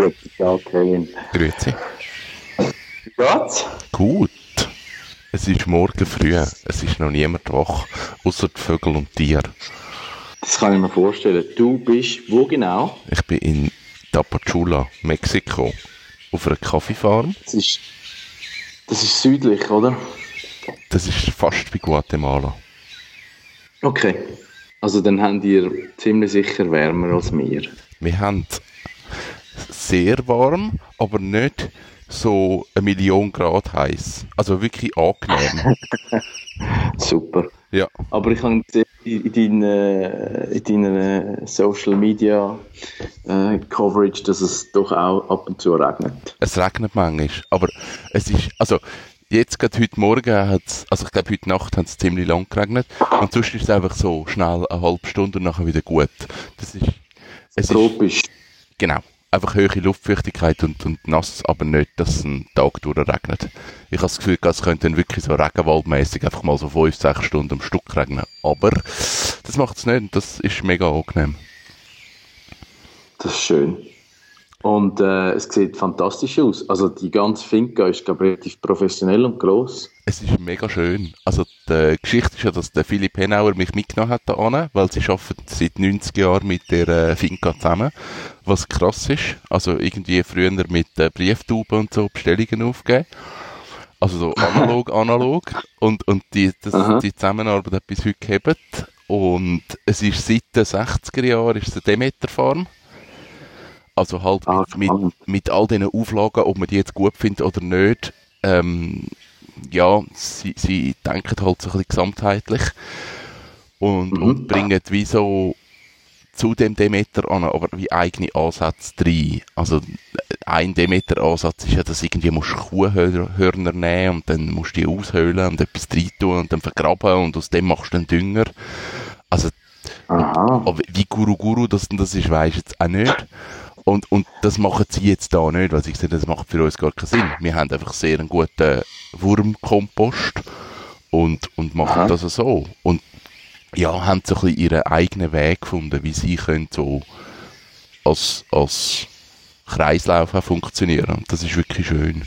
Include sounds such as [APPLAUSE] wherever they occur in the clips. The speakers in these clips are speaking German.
Guten Tag, Kevin. Grüezi. Wie geht's? Gut. Es ist morgen früh. Es ist noch niemand wach, außer die Vögel und Tiere. Das kann ich mir vorstellen. Du bist wo genau? Ich bin in Tapachula, Mexiko, auf einer Kaffeefarm. Das ist, das ist südlich, oder? Das ist fast wie Guatemala. Okay. Also dann habt ihr ziemlich sicher wärmer als wir. Wir haben sehr warm, aber nicht so eine Million Grad heiß. Also wirklich angenehm. [LAUGHS] Super. ja. Aber ich habe gesehen in deinen in deiner Social Media äh, Coverage, dass es doch auch ab und zu regnet. Es regnet manchmal, aber es ist, also jetzt gerade heute Morgen hat es, also ich glaube heute Nacht hat es ziemlich lang geregnet und sonst ist es einfach so schnell eine halbe Stunde und nachher wieder gut. Das ist, es ist, Tropisch. genau, einfach höhere Luftfeuchtigkeit und, und nass, aber nicht, dass es einen Tag durch regnet. Ich habe das Gefühl, es könnte dann wirklich so regenwaldmäßig einfach mal so 5, 6 Stunden am Stück regnen, aber das macht es nicht und das ist mega angenehm. Das ist schön. Und äh, es sieht fantastisch aus. Also die ganze Finca ist glaube ich, relativ professionell und groß. Es ist mega schön. Also die Geschichte ist ja, dass der Philipp Henauer mich mitgenommen hat da an, weil sie arbeiten seit 90 Jahren mit der äh, Finca zusammen, was krass ist. Also irgendwie früher mit äh, Brieftauben und so Bestellungen aufgeben. Also so [LAUGHS] analog, analog. Und, und die, das, Aha. die Zusammenarbeit hat bis heute gehabt. Und es ist seit den 60er Jahren ist es eine Demeter-Farm. Also halt Ah, mit, mit, mit all diesen Auflagen, ob man die jetzt gut findet oder nicht, ähm, ja, sie, sie denken halt so ein bisschen gesamtheitlich und, Mhm. und bringen wie so zu dem Demeter an, aber wie eigene Ansätze rein. Also äh, ein Demeter-Ansatz ist ja, dass irgendwie musst du Kuhhörner nehmen und dann musst du die aushöhlen und etwas rein tun und dann vergraben und aus dem machst du dann Dünger. Also Aha. wie Guru Guru das, das ist, weisst du jetzt auch nicht. Und, und das machen sie jetzt da nicht, weil gesagt haben, das macht für uns gar keinen Sinn. Wir haben einfach sehr einen guten Wurmkompost und, und machen Aha. das so. Und ja, haben so ein bisschen ihren eigenen Weg gefunden, wie sie können so als, als Kreislauf auch funktionieren. Und das ist wirklich schön.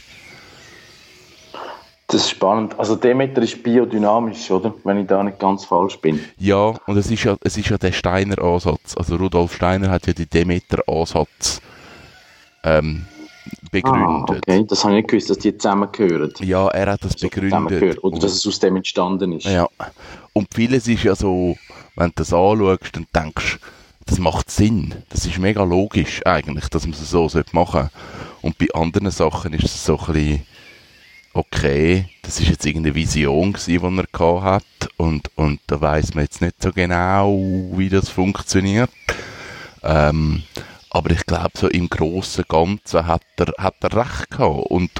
Das ist spannend. Also Demeter ist biodynamisch, oder? Wenn ich da nicht ganz falsch bin. Ja, und es ist ja, es ist ja der Steiner Ansatz. Also Rudolf Steiner hat ja den Demeter-Ansatz ähm, begründet. Ah, okay. Das habe ich nicht gewusst, dass die zusammengehören. Ja, er hat das So begründet. Oder dass es aus dem entstanden ist. ja. Und vieles ist ja so, wenn du das anschaust, dann denkst das macht Sinn. Das ist mega logisch eigentlich, dass man es so machen sollte. Und bei anderen Sachen ist es so ein bisschen, okay, das ist jetzt irgendeine Vision gewesen, die er gehabt hat und, und da weiß man jetzt nicht so genau, wie das funktioniert. Ähm, aber ich glaube, so im Großen und Ganzen hat er, hat er recht gehabt. Und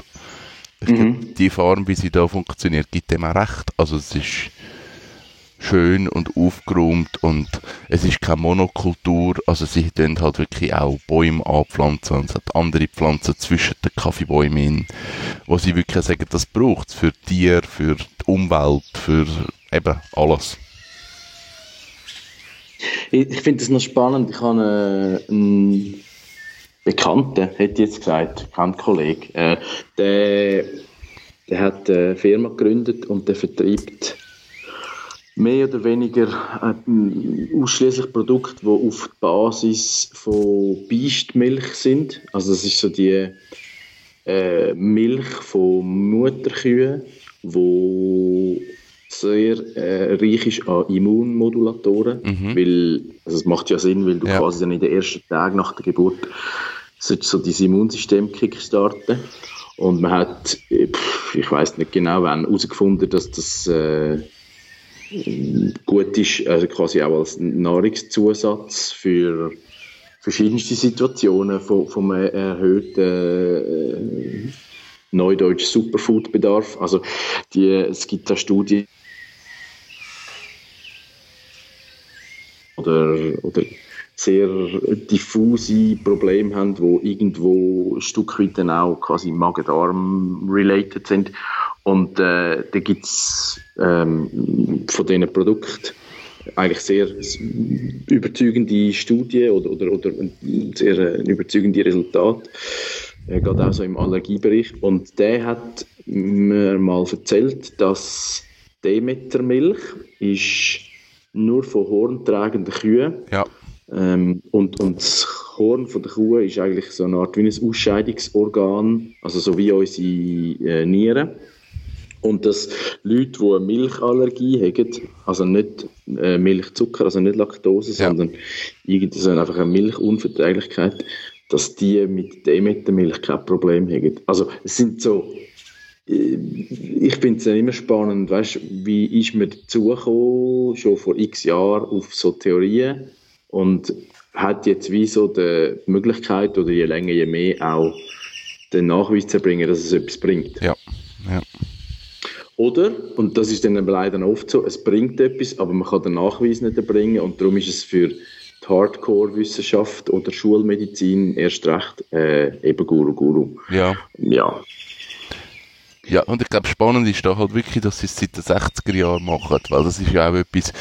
ich Mhm. glaub, die Form, wie sie da funktioniert, gibt dem auch recht. Also es ist schön und aufgeräumt und es ist keine Monokultur. Also sie tun halt wirklich auch Bäume anpflanzen und es hat andere Pflanzen zwischen den Kaffeebäumen wo sie wirklich sagen, das braucht es für Tiere, für die Umwelt, für eben alles. Ich, finde das noch spannend. Ich habe äh, einen Bekannten, hätte ich jetzt gesagt, kein Kollege, äh, der, der hat eine Firma gegründet und der vertreibt mehr oder weniger äh, ausschließlich Produkte, die auf die Basis von Biestmilch sind. Also das ist so die äh, Milch von Mutterkühen, wo sehr äh, reich ist an Immunmodulatoren, weil also es macht ja Sinn, weil du Ja. quasi dann in den ersten Tagen nach der Geburt so dein Immunsystem kickstarten und man hat, äh, ich weiß nicht genau wann, herausgefunden, dass das äh, gut ist, also quasi auch als Nahrungszusatz für verschiedenste Situationen vom, vom erhöhten äh, neudeutsch Superfood-Bedarf. Also die, es gibt da Studien oder, oder sehr diffuse Probleme haben, wo irgendwo ein Stück weit dann auch quasi Magen-Darm-related sind. Und äh, da gibt es ähm, von diesen Produkten eigentlich sehr überzeugende Studien oder, oder, oder sehr äh, überzeugende Resultate, äh, gerade auch so im Allergiebereich. Und der hat mir mal erzählt, dass Demetermilch ist nur von horntragenden Kühen Ja. Ähm, und, und das Horn von der Kuh ist eigentlich so eine Art wie ein Ausscheidungsorgan, also so wie unsere äh, Nieren. Und dass Leute, die eine Milchallergie haben, also nicht äh, Milchzucker, also nicht Laktose, Ja. sondern irgendwie so einfach eine Milchunverträglichkeit, dass die mit Demetermilch kein Problem haben. Also es sind so, äh, ich finde es ja immer spannend, weißt, wie ist man dazu gekommen, schon vor x Jahren auf so Theorien und hat jetzt wie so die Möglichkeit oder je länger, je mehr auch den Nachweis zu erbringen, dass es etwas bringt. Ja. ja. Oder, und das ist dann leider oft so, es bringt etwas, aber man kann den Nachweis nicht erbringen und darum ist es für die Hardcore-Wissenschaft oder Schulmedizin erst recht äh, eben Guru Guru. Ja. Ja, Ja, und ich glaube, spannend ist da halt wirklich, dass sie es seit den 60er Jahren machen, weil das ist ja auch etwas,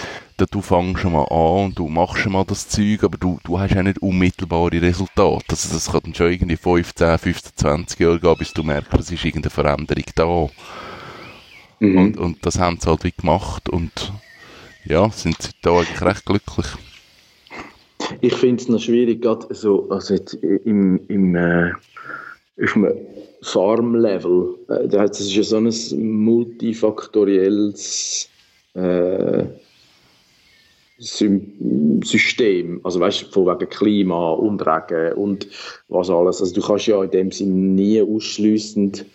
du fängst schon mal an und du machst schon mal das Zeug, aber du, du hast ja nicht unmittelbare Resultate. Also das kann dann schon irgendwie 15, 15, 20 Jahre gehen, bis du merkst, es ist irgendeine Veränderung da. Mhm. Und, und das haben sie halt wie gemacht und ja, sind sie da eigentlich recht glücklich. Ich finde es noch schwierig, gerade so, also jetzt im, im äh, auf einem Farm-Level, äh, das ist ja so ein multifaktorielles äh, System, also weißt du, von wegen Klima und Regen und was alles. Also du kannst ja in dem Sinn nie ausschließend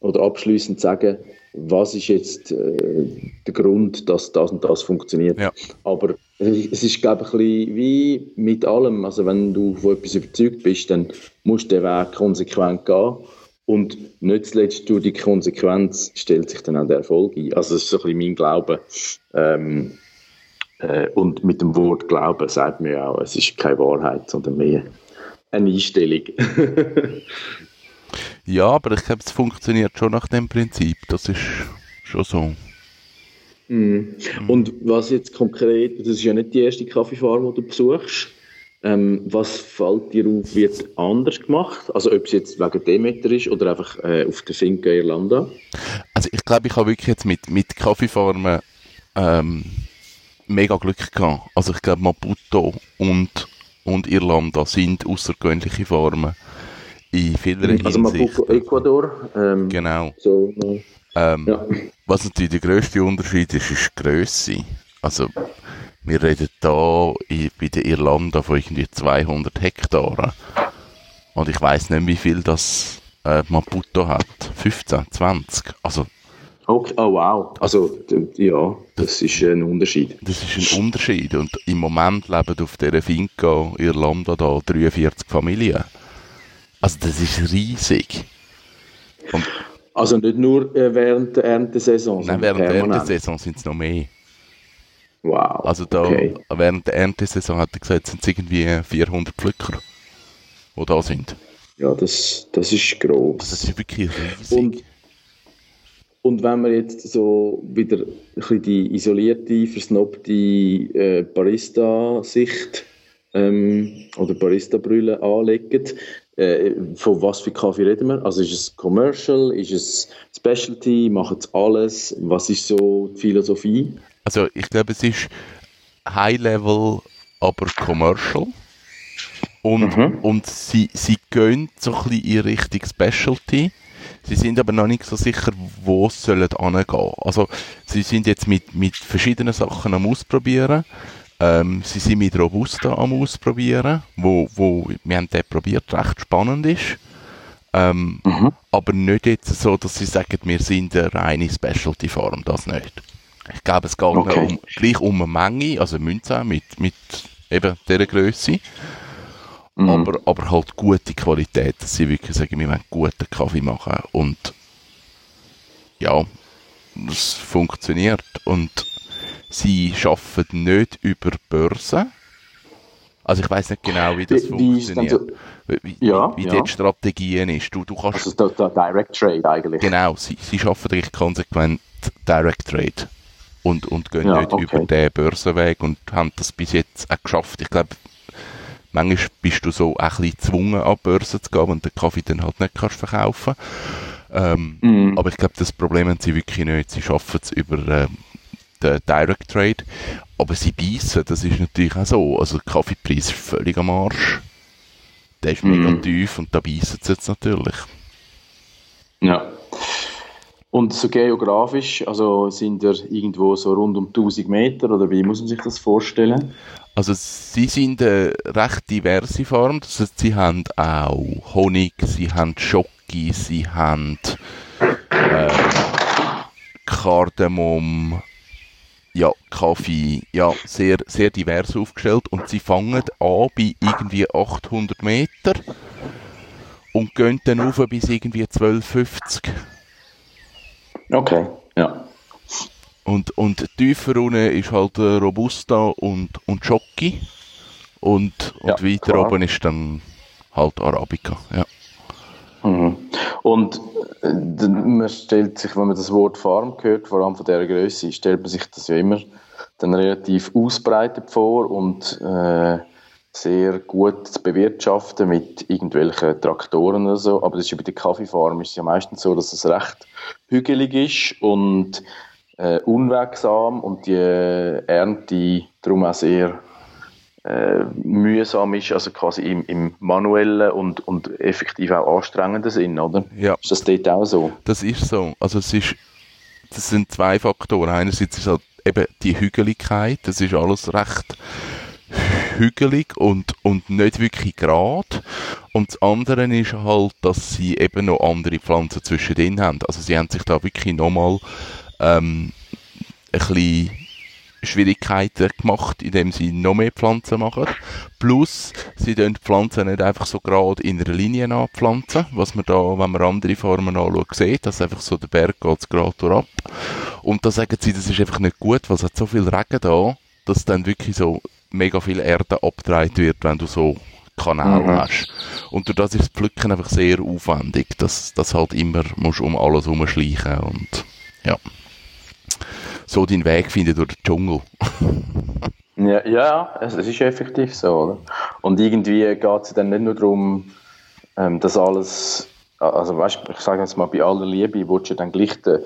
oder abschließend sagen, was ist jetzt äh, der Grund, dass das und das funktioniert. Ja. Aber es ist, glaube ich, ein bisschen wie mit allem. Also, wenn du von etwas überzeugt bist, dann musst du den Weg konsequent gehen. Und nicht zuletzt durch die Konsequenz stellt sich dann auch der Erfolg ein. Also, das ist so ein bisschen mein Glaube. Ähm, äh, und mit dem Wort Glauben sagt man ja auch, es ist keine Wahrheit, sondern mehr eine Einstellung. [LAUGHS] Ja, aber ich glaube, es funktioniert schon nach dem Prinzip. Das ist schon so. Mhm. Und was jetzt konkret, das ist ja nicht die erste Kaffeefarm, die du besuchst. Ähm, was fällt dir auf, wird anders gemacht? Also ob es jetzt wegen Demeter ist oder einfach äh, auf der Finca Irlanda? Also ich glaube, ich habe wirklich jetzt mit, mit Kaffeefarmen ähm, mega Glück gehabt. Also ich glaube, Maputo und, und Irlanda sind außergewöhnliche Farmen in vieler Also Hinsicht. Maputo, Ecuador. Ähm, Genau. so, äh, Ähm, ja. Was natürlich der grösste Unterschied ist, ist die Grösse. Also, wir reden da bei der Irlanda von irgendwie 200 Hektaren. Und ich weiß nicht, wie viel das äh, Maputo hat. 15, 20. Also, Okay. Oh wow. Also ja, das ist ein Unterschied. das ist ein Unterschied. Und im Moment leben auf dieser Finca Irlanda da 43 Familien. Also, das ist riesig. Also nicht nur äh, während der Erntesaison, Nein, während der. Erntesaison sind es noch mehr. Wow. Also da, Okay. während der Erntesaison hat er gesagt, sind es irgendwie 400 Pflücker, die da sind. Ja, das, das ist groß. Also das ist wirklich riesig. Und, und wenn man jetzt so wieder ein bisschen die isolierte, versnobte äh, Barista-Sicht ähm, oder Barista-Brille anlegt, äh, von was für Kaffee reden wir? Also ist es Commercial, ist es Specialty, machen es alles? Was ist so die Philosophie? also ich glaube, es ist High-Level, aber Commercial. Und, Mhm. und sie, sie gehen so ein bisschen in Richtung Specialty. Sie sind aber noch nicht so sicher, wo es sollen hingehen. Also sie sind jetzt mit, mit verschiedenen Sachen am Ausprobieren. Ähm, sie sind mit Robusta am Ausprobieren, wo, wo wir haben den probiert, recht spannend ist. Ähm, aber nicht jetzt so, dass sie sagen, wir sind eine reine Specialty-Farm, das nicht. Ich glaube, es geht Okay. um, gleich um eine Menge, also Münze mit, mit eben dieser Größe. Mhm. aber, aber halt gute Qualität, dass sie wirklich sagen, wir wollen guten Kaffee machen und ja, es funktioniert und sie arbeiten nicht über Börsen. Also ich weiß nicht genau, wie das wie, funktioniert. So, wie, ja, wie, ja. die Strategien ist. Du, du kannst, also der, der Direct Trade eigentlich. Genau, sie, sie arbeiten eigentlich konsequent Direct Trade und, und gehen ja, nicht okay. über den Börsenweg und haben das bis jetzt auch geschafft. Ich glaube, manchmal bist du so ein bisschen gezwungen, an die Börse zu gehen, und den Kaffee dann halt nicht kannst verkaufen ähm, mm. Aber ich glaube, das Problem haben sie wirklich nicht. Sie schaffen es über ähm, den Direct Trade, aber sie beißen, das ist natürlich auch so. Also der Kaffeepreis ist völlig am Arsch. Der ist mm. mega tief und da beißen sie jetzt natürlich. Ja. Und so geografisch, also sind wir irgendwo so rund um 1000 Meter oder wie muss man sich das vorstellen? Also sie sind eine recht diverse Farm. Das heißt, sie haben auch Honig, sie haben Schoki, sie haben äh, Kardamom, ja, Kaffee, ja, sehr, sehr divers aufgestellt und sie fangen an bei irgendwie 800 Meter und gehen dann auf bis irgendwie 1250. Okay, ja. Und, und tiefer unten ist halt äh, Robusta und, und Jockey. Und, und ja, weiter klar. oben ist dann halt Arabica, ja. Mhm. Und äh, man stellt sich, wenn man das Wort Farm hört, vor allem von dieser Größe, stellt man sich das ja immer dann relativ ausbreitet vor und äh, sehr gut zu bewirtschaften mit irgendwelchen Traktoren oder so. Aber das ist ja bei der Kaffeefarm ist es ja meistens so, dass es recht hügelig ist und äh, unwegsam und die Ernte darum auch sehr äh, mühsam ist, also quasi im, im manuellen und, und effektiv auch anstrengenden Sinn, oder? Ja. Ist das dort auch so? Das ist so. Also es ist, das sind zwei Faktoren. Einerseits ist halt eben die Hügeligkeit, das ist alles recht hügelig und, und nicht wirklich gerade. Und das andere ist halt, dass sie eben noch andere Pflanzen zwischendrin haben. Also sie haben sich da wirklich nochmal ähm, ein bisschen Schwierigkeiten gemacht, indem sie noch mehr Pflanzen machen. Plus, sie die Pflanzen nicht einfach so gerade in einer Linie anpflanzen, was man da, wenn man andere Formen anschaut, sieht, dass einfach so der Berg geht gerade ab. Und da sagen sie, das ist einfach nicht gut, weil es hat so viel Regen da, dass dann wirklich so mega viel Erde abgetragen wird, wenn du so Kanal mhm. hast. Und durch das ist das Pflücken einfach sehr aufwendig, dass das halt immer musst um alles herumschleichen und ja. So deinen Weg finden durch den Dschungel. ja, ja, es, ist effektiv so, oder? Und irgendwie geht es dann nicht nur darum, ähm, dass alles, also weißt, ich sage jetzt mal, bei aller Liebe willst du dann gleich den,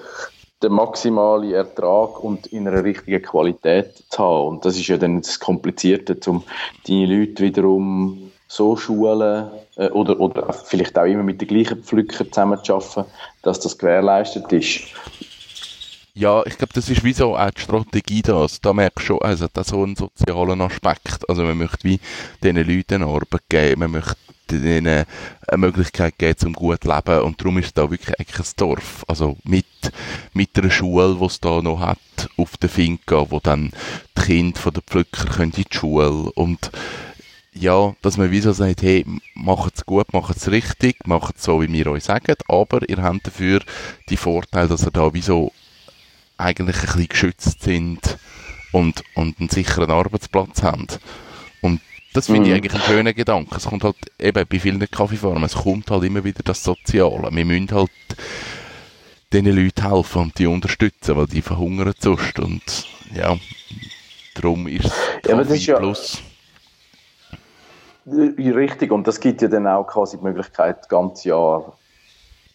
den maximalen Ertrag und in einer richtigen Qualität zu haben. Und das ist ja dann das Komplizierte, um deine Leute wiederum so schulen äh, oder, oder vielleicht auch immer mit den gleichen Pflückern zusammen zu arbeiten, dass das gewährleistet ist. Ja, ich glaube, das ist wie so auch die Strategie das. Da merkst du schon, also das so einen sozialen Aspekt. Also man möchte wie diesen Leuten Arbeit geben, man möchte ihnen eine Möglichkeit geben, zum gut zu leben. Und darum ist da wirklich eigentlich ein Dorf. Also mit, mit einer Schule, die es da noch hat, auf der Finca, wo dann die Kinder den Pflücker können in die Schule und ja, dass man wie so sagt, hey, macht es gut, macht es richtig, macht es so, wie wir euch sagen, aber ihr habt dafür die Vorteile, dass ihr da wie so eigentlich ein bisschen geschützt sind und, und einen sicheren Arbeitsplatz haben. Und das finde ich mhm. eigentlich ein schöner Gedanke. Es kommt halt eben bei vielen Kaffeefarmen, es kommt halt immer wieder das Soziale. Wir müssen halt diesen Leuten helfen und die unterstützen, weil die verhungern sonst. Und ja, darum ist es Kaffee ja, Plus. Richtig, und das gibt ja dann auch quasi die Möglichkeit, das ganze Jahr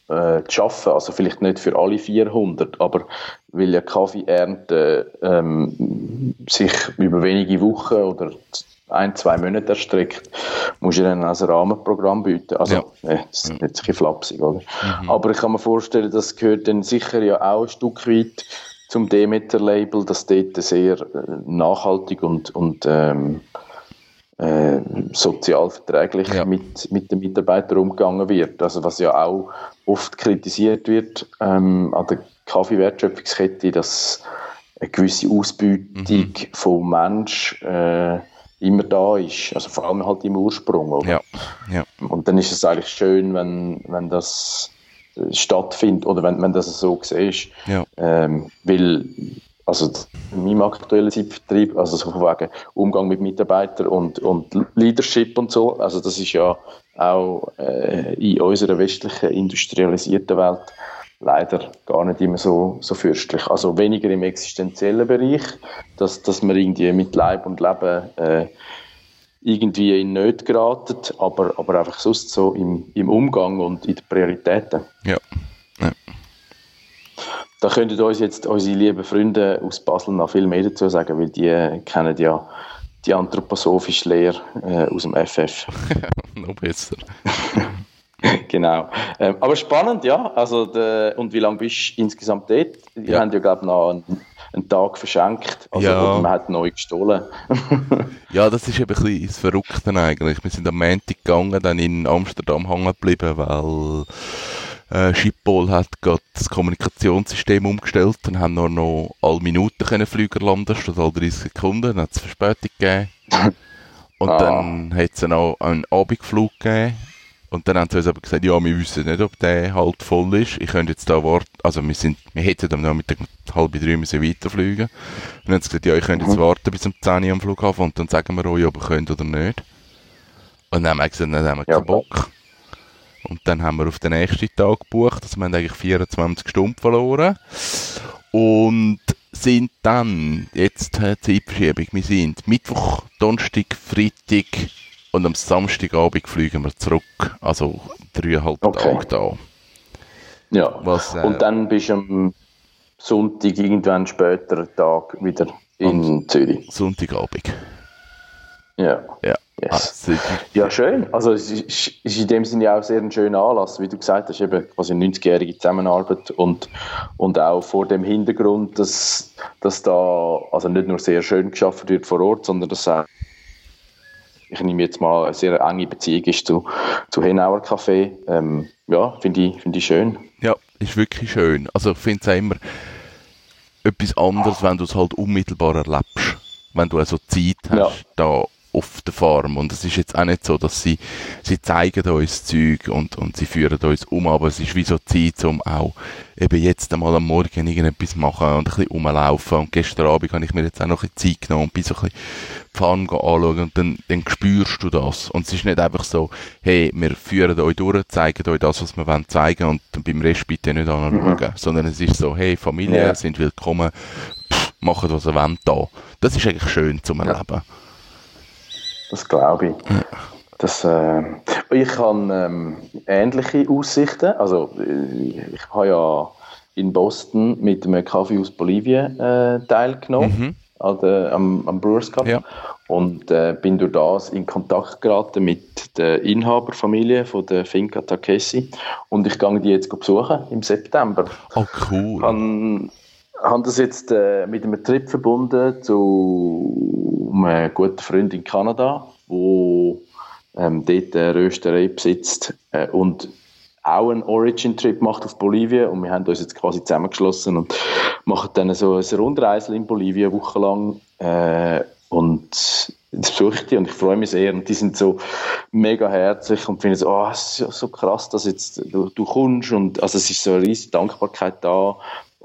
äh, zu arbeiten. Also vielleicht nicht für alle 400, aber weil ja Kaffeeernte ähm, sich über wenige Wochen oder ein, zwei Monate erstreckt, muss ich dann als Rahmenprogramm bieten. Also, ja. äh, das ist jetzt ein bisschen flapsig, oder? Mhm. Aber ich kann mir vorstellen, das gehört dann sicher ja auch ein Stück weit zum Demeter-Label, dass dort sehr äh, nachhaltig und, und ähm, äh, sozial verträglich ja. mit, mit den Mitarbeitern umgegangen wird. Also was ja auch oft kritisiert wird ähm, an der Kaffeewertschöpfungskette, dass eine gewisse Ausbeutung mhm. vom Mensch äh, immer da ist. Also vor allem halt im Ursprung. Oder? Ja, ja. Und dann ist es eigentlich schön, wenn, wenn das äh, stattfindet oder wenn, wenn das so siehst. Ja. Ähm, weil also in meinem aktuellen Zeitvertrieb, also so wegen Umgang mit Mitarbeitern und, und Leadership und so, also das ist ja auch äh, in unserer westlichen industrialisierten Welt leider gar nicht immer so, so fürstlich. Also weniger im existenziellen Bereich, dass, dass man irgendwie mit Leib und Leben äh, irgendwie in Nöte geraten, aber, aber einfach sonst so im, im Umgang und in den Prioritäten. Ja. ja. Da könnten uns jetzt unsere lieben Freunde aus Basel noch viel mehr dazu sagen, weil die kennen ja die anthroposophische Lehre äh, aus dem FF. [LAUGHS] noch besser. [LAUGHS] [LAUGHS] genau. Ähm, aber spannend, ja. Also, de, und wie lange bist du insgesamt dort? Wir Ja. haben ja, glaube ich, noch einen, einen Tag verschenkt. Also, Ja. man hat neu gestohlen. [LAUGHS] Ja, das ist eben ein bisschen das Verrückte eigentlich. Wir sind am Montag gegangen, dann in Amsterdam hängen geblieben, weil äh, Schiphol hat gerade das Kommunikationssystem umgestellt und haben nur noch alle Minuten können Flüger landen statt alle 30 Sekunden. Dann hat es Verspätung gegeben. [LAUGHS] Und Ah. dann hat es noch einen Abendflug gegeben. Und dann haben sie uns aber gesagt, ja, wir wissen nicht, ob der halt voll ist. Ich könnte jetzt da warten. Also wir sind, wir hätten am Nachmittag um halb drei müssen weiterfliegen. Und dann haben sie gesagt, ja, ich könnte jetzt warten bis um 10 Uhr am Flughafen und dann sagen wir euch, ob ihr könnt oder nicht. Und dann haben wir gesagt, dann haben wir Ja. keinen Bock. Und dann haben wir auf den nächsten Tag gebucht. Also wir haben eigentlich 24 Stunden verloren. Und sind dann, jetzt äh, Zeitverschiebung, wir sind Mittwoch, Donnerstag, Freitag und am Samstagabend fliegen wir zurück. Also dreieinhalb Okay. Tage da. ja. Was, äh, Und dann bist du am Sonntag, irgendwann später Tag, wieder in Zürich. Sonntagabend. Ja. Ja. Yes. Es ist- Ja, schön. Also es ist, in dem Sinne auch sehr ein schöner Anlass, wie du gesagt hast, eben quasi eine 90-jährige Zusammenarbeit und, und auch vor dem Hintergrund, dass, dass da also nicht nur sehr schön geschafft wird vor Ort, sondern dass auch, ich nehme jetzt mal eine sehr enge Beziehung ist zu, zu Henauer Café. Ähm, ja, finde ich, finde ich schön. Ja, ist wirklich schön. Also ich finde es immer etwas anderes, wenn du es halt unmittelbar erlebst. Wenn du also Zeit hast, Ja. da auf der Farm. Und es ist jetzt auch nicht so, dass sie, sie zeigen uns Zeug und, und sie führen uns um, aber es ist wie so Zeit, um auch eben jetzt einmal am Morgen irgendetwas machen und ein bisschen rumlaufen. Und gestern Abend habe ich mir jetzt auch noch ein bisschen Zeit genommen und bin so ein bisschen die Farm anschauen und dann, dann spürst du das. Und es ist nicht einfach so, hey, wir führen euch durch, zeigen euch das, was wir wollen zeigen und dann beim Rest bitte nicht anschauen. Sondern es ist so, hey, Familie Ja. sind willkommen, pff, machen was ihr wollt da. Das ist eigentlich schön zum Erleben. Das glaube ich. Das, äh, ich habe ähm, ähnliche Aussichten. Also, äh, ich habe ja in Boston mit einem Kaffee aus Bolivien äh, teilgenommen, an der, am, am Brewers Cup. Ja. Und äh, bin durch das in Kontakt geraten mit der Inhaberfamilie von der Finca Takeshi. Und ich gehe die jetzt besuchen im September. Oh, cool. Han, han das jetzt äh, mit einem Trip verbunden zu einem guten Freund in Kanada, wo ähm, dort eine Rösterei besitzt äh, und auch einen Origin-Trip macht auf Bolivien und wir haben uns jetzt quasi zusammengeschlossen und machen dann so ein Rundreisel in Bolivien eine Woche lang äh, und das besuche ich die und ich freue mich sehr. Und die sind so mega herzlich und finden so, oh, es ist so krass, dass jetzt du, du kommst und also es ist so eine riesige Dankbarkeit da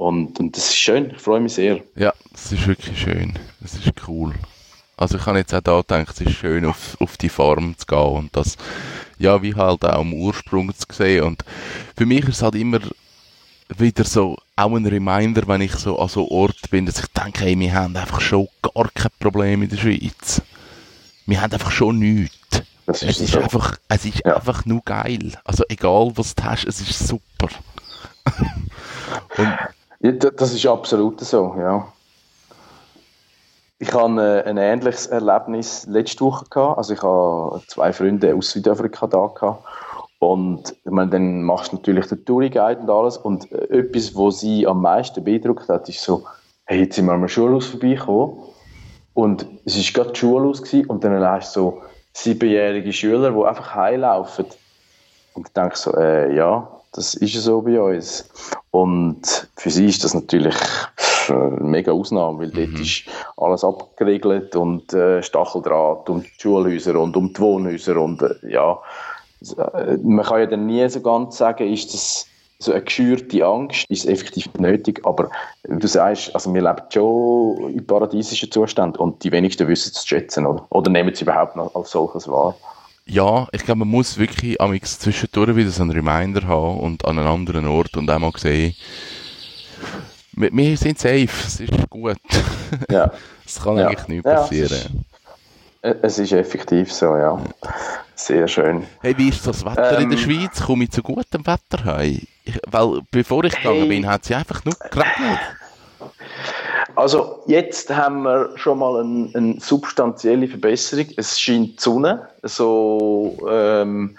und, und das ist schön, ich freue mich sehr. Ja, es ist wirklich schön. Es ist cool. Also ich habe jetzt auch da gedacht, es ist schön, auf, auf die Farm zu gehen und das, ja, wie halt auch am Ursprung zu sehen. Und für mich ist es halt immer wieder so, auch ein Reminder, wenn ich so an so Ort bin, dass ich denke, hey, wir haben einfach schon gar kein Problem in der Schweiz. Wir haben einfach schon nichts. Das Es ist so. einfach, es ist Ja. einfach nur geil. Also egal, was du hast, es ist super. [LAUGHS] und Ja, das ist absolut so, ja. Ich hatte äh, ein ähnliches Erlebnis letzte Woche. Also ich hatte zwei Freunde aus Südafrika da. Und meine, dann machst du natürlich den Touriguide und alles. Und äh, etwas, was sie am meisten beeindruckt hat, ist so, hey, jetzt sind wir am Schulhaus vorbeigekommen. Und es war gerade Schulhaus gewesen, und dann hast du so siebenjährige Schüler, die einfach heimlaufen. Und ich denke so, äh, ja, das ist ja so bei uns. Und für sie ist das natürlich ist eine mega Ausnahme, weil dort ist alles abgeregelt und äh, Stacheldraht und die Schulhäuser und um die Wohnhäuser und äh, ja, äh, man kann ja dann nie so ganz sagen, ist das so eine geschürte Angst, ist effektiv nötig, aber du sagst, also wir leben schon in paradiesischen Zuständen und die wenigsten wissen es zu schätzen, oder? Oder nehmen es überhaupt noch als solches wahr? Ja, ich glaube, man muss wirklich am zwischendurch wieder so einen Reminder haben und an einem anderen Ort und einmal sehen, wir, wir sind safe, es ist gut. Ja. [LAUGHS] Es kann Ja. eigentlich nichts Ja, es passieren. Äh, Es ist effektiv so, ja. Sehr schön. Hey, wie ist das Wetter in der Ähm. Schweiz? Komme ich zu gutem Wetter heim? Weil, bevor ich gegangen Hey. bin, hat es ja einfach nur geregnet. Also jetzt haben wir schon mal eine, eine substanzielle Verbesserung. Es scheint die Sonne, so, ähm,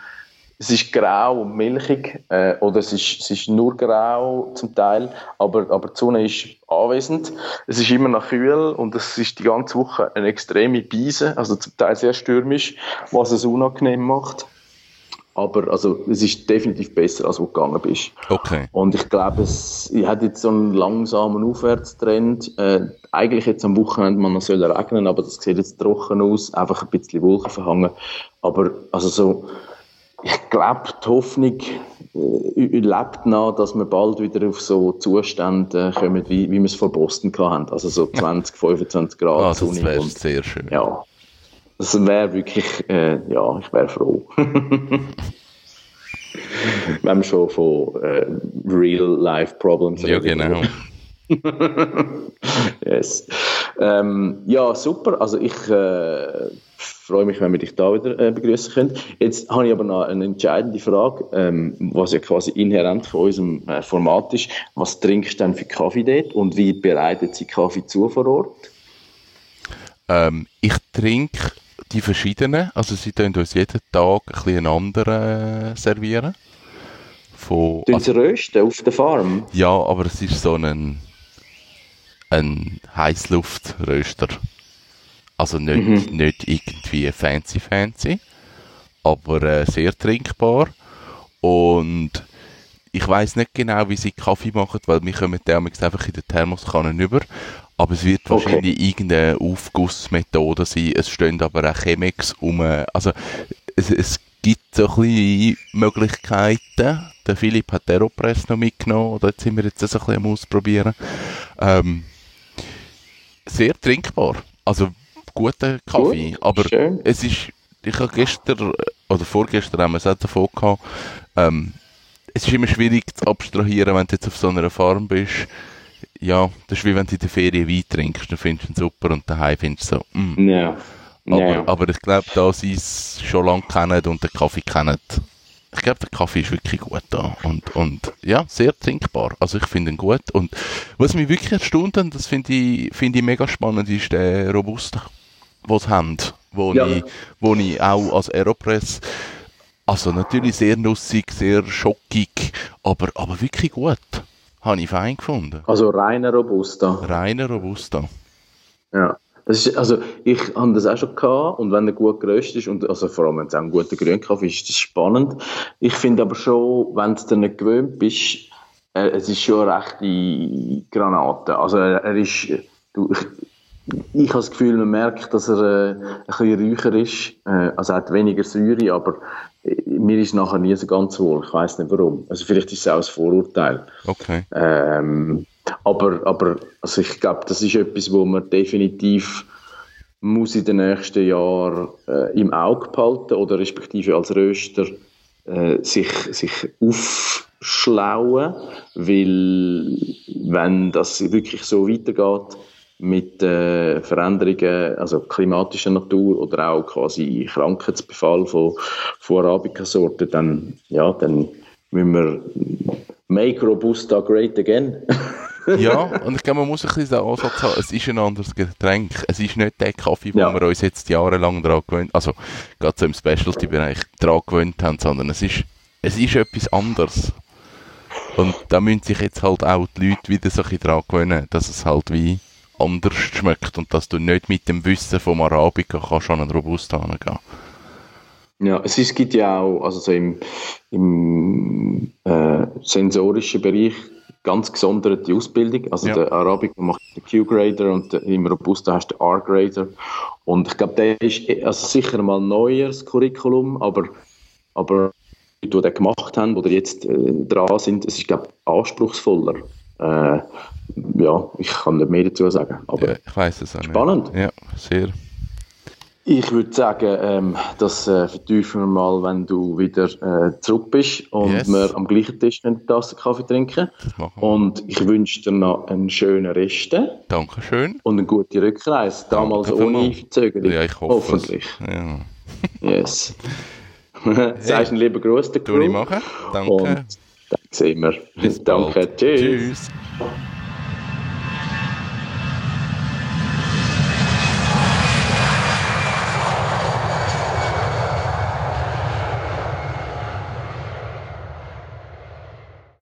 es ist grau und milchig, äh, oder es ist, es ist nur grau zum Teil, aber, aber die Sonne ist anwesend. Es ist immer noch kühl und es ist die ganze Woche eine extreme Beise, also zum Teil sehr stürmisch, was es unangenehm macht. Aber also, es ist definitiv besser, als wo du gegangen bist. Okay. Und ich glaube, es hat jetzt so einen langsamen Aufwärtstrend. Äh, eigentlich jetzt am Wochenende man noch soll regnen, aber das sieht jetzt trocken aus, einfach ein bisschen Wolken verhangen. Aber also so, ich glaube, die Hoffnung äh, lebt noch, dass wir bald wieder auf so Zustände äh, kommen, wie, wie wir es vor Boston hatten. Also so [LAUGHS] 20, 25 Grad Ah, das wäre sehr schön. ja, das wäre wirklich, äh, ja, ich wäre froh. [LAUGHS] Wenn wir schon von äh, Real-Life-Problems Ja, genau. [LAUGHS] yes. ähm, ja, super. Also ich äh, freue mich, wenn wir dich da wieder äh, begrüßen können. Jetzt habe ich aber noch eine entscheidende Frage, ähm, was ja quasi inhärent von unserem äh, Format ist. Was trinkst du denn für Kaffee dort und wie bereitet sie Kaffee zu vor Ort? Ähm, ich trinke die verschiedenen, also sie tun uns jeden Tag ein bisschen anderen servieren. Von, Tun also, sie rösten auf der Farm? ja, aber es ist so ein, ein Heißluftröster. Also nicht, nicht irgendwie fancy fancy, aber äh, sehr trinkbar. Und ich weiß nicht genau, wie sie Kaffee machen, weil wir kommen damals einfach in den Thermoskannen über. Aber es wird Okay. wahrscheinlich irgendeine Aufgussmethode sein. Es stehen aber auch Chemex um. Also es, es gibt so ein bisschen Möglichkeiten. Der Philipp hat Aeropress noch mitgenommen. Jetzt sind wir jetzt das ein bisschen am Ausprobieren. Ähm, sehr trinkbar. Also guter Kaffee. Gut, aber schön. es ist, ich habe gestern oder vorgestern haben wir es auch davon gehabt, ähm, es ist immer schwierig zu abstrahieren, wenn du jetzt auf so einer Farm bist. Ja, das ist wie wenn du in der Ferien Wein trinkst, dann findest du ihn super und daheim findest du so, mm. Ja. aber, ja. aber ich glaube, da sie es schon lange kennen und den Kaffee kennen, ich glaube, der Kaffee ist wirklich gut da und, und ja, sehr trinkbar. Also ich finde ihn gut und was mich wirklich erstaunt hat, das finde ich, finde ich mega spannend, ist der Robusta, den sie haben, wo, Ja. ich, wo ich auch als Aeropress also natürlich sehr nussig, sehr schockig, aber, aber wirklich gut. Habe ich fein gefunden. Also reiner Robusta. Reiner Robusta. Ja. Das ist, also ich habe das auch schon gehabt und wenn er gut geröstet ist und also vor allem wenn es auch ein guter Grünkaffee ist, ist das spannend. Ich finde aber schon, wenn du dir nicht gewöhnt bist, äh, es ist schon eine rechte Granate. Also er, er ist, du, ich, ich habe das Gefühl, man merkt, dass er äh, ein bisschen räucher ist. Äh, also er hat weniger Säure, aber äh, mir ist nachher nie so ganz wohl. Ich weiß nicht warum. Also vielleicht ist es auch ein Vorurteil. Okay. Ähm, aber, aber also ich glaube, das ist etwas, wo man definitiv muss in den nächsten Jahren äh, im Auge behalten oder respektive als Röster äh, sich, sich aufschlauen, weil wenn das wirklich so weitergeht mit äh, Veränderungen, also klimatischer Natur oder auch quasi Krankheitsbefall von, von Arabica-Sorten, dann, ja, dann müssen wir make Robusta great again. [LAUGHS] Ja, und ich glaube, man muss ein bisschen den Ansatz haben, es ist ein anderes Getränk. Es ist nicht der Kaffee, wo Ja. wir uns jetzt jahrelang daran gewöhnt also gerade so im Specialty-Bereich daran gewöhnt haben, sondern es ist, es ist etwas anderes. Und da müssen sich jetzt halt auch die Leute wieder so ein bisschen daran gewöhnen, dass es halt wie anders schmeckt und dass du nicht mit dem Wissen vom Arabica kannst an einen Robusta gehen. Ja, es ist, gibt ja auch, also so im, im äh, sensorischen Bereich ganz gesonderte Ausbildung. Also Ja. der Arabic macht den Q-Grader und der, im Robusta hast du den R-Grader. Und ich glaube, der ist also sicher mal ein neueres Curriculum, aber, aber die, die den gemacht haben oder jetzt äh, dran sind, es ist, glaube anspruchsvoller. Äh, ja, ich kann nicht mehr dazu sagen. Aber Ja, ich weiß es auch Spannend. nicht. Ja, sehr. ich würde sagen, ähm, das äh, vertiefen wir mal, wenn du wieder äh, zurück bist und Yes. wir am gleichen Tisch eine Tasse Kaffee trinken. Und ich wünsche dir noch einen schönen Rest Dankeschön. und eine gute Rückreise. Damals Danke ohne. Verzögerung. Ja, ich hoffe Hoffentlich. es. Ja. Yes. [LAUGHS] Sagst einen lieben Gruß der Crew. Danke. Und sehen wir. Bis Danke. bald. Tschüss. Tschüss.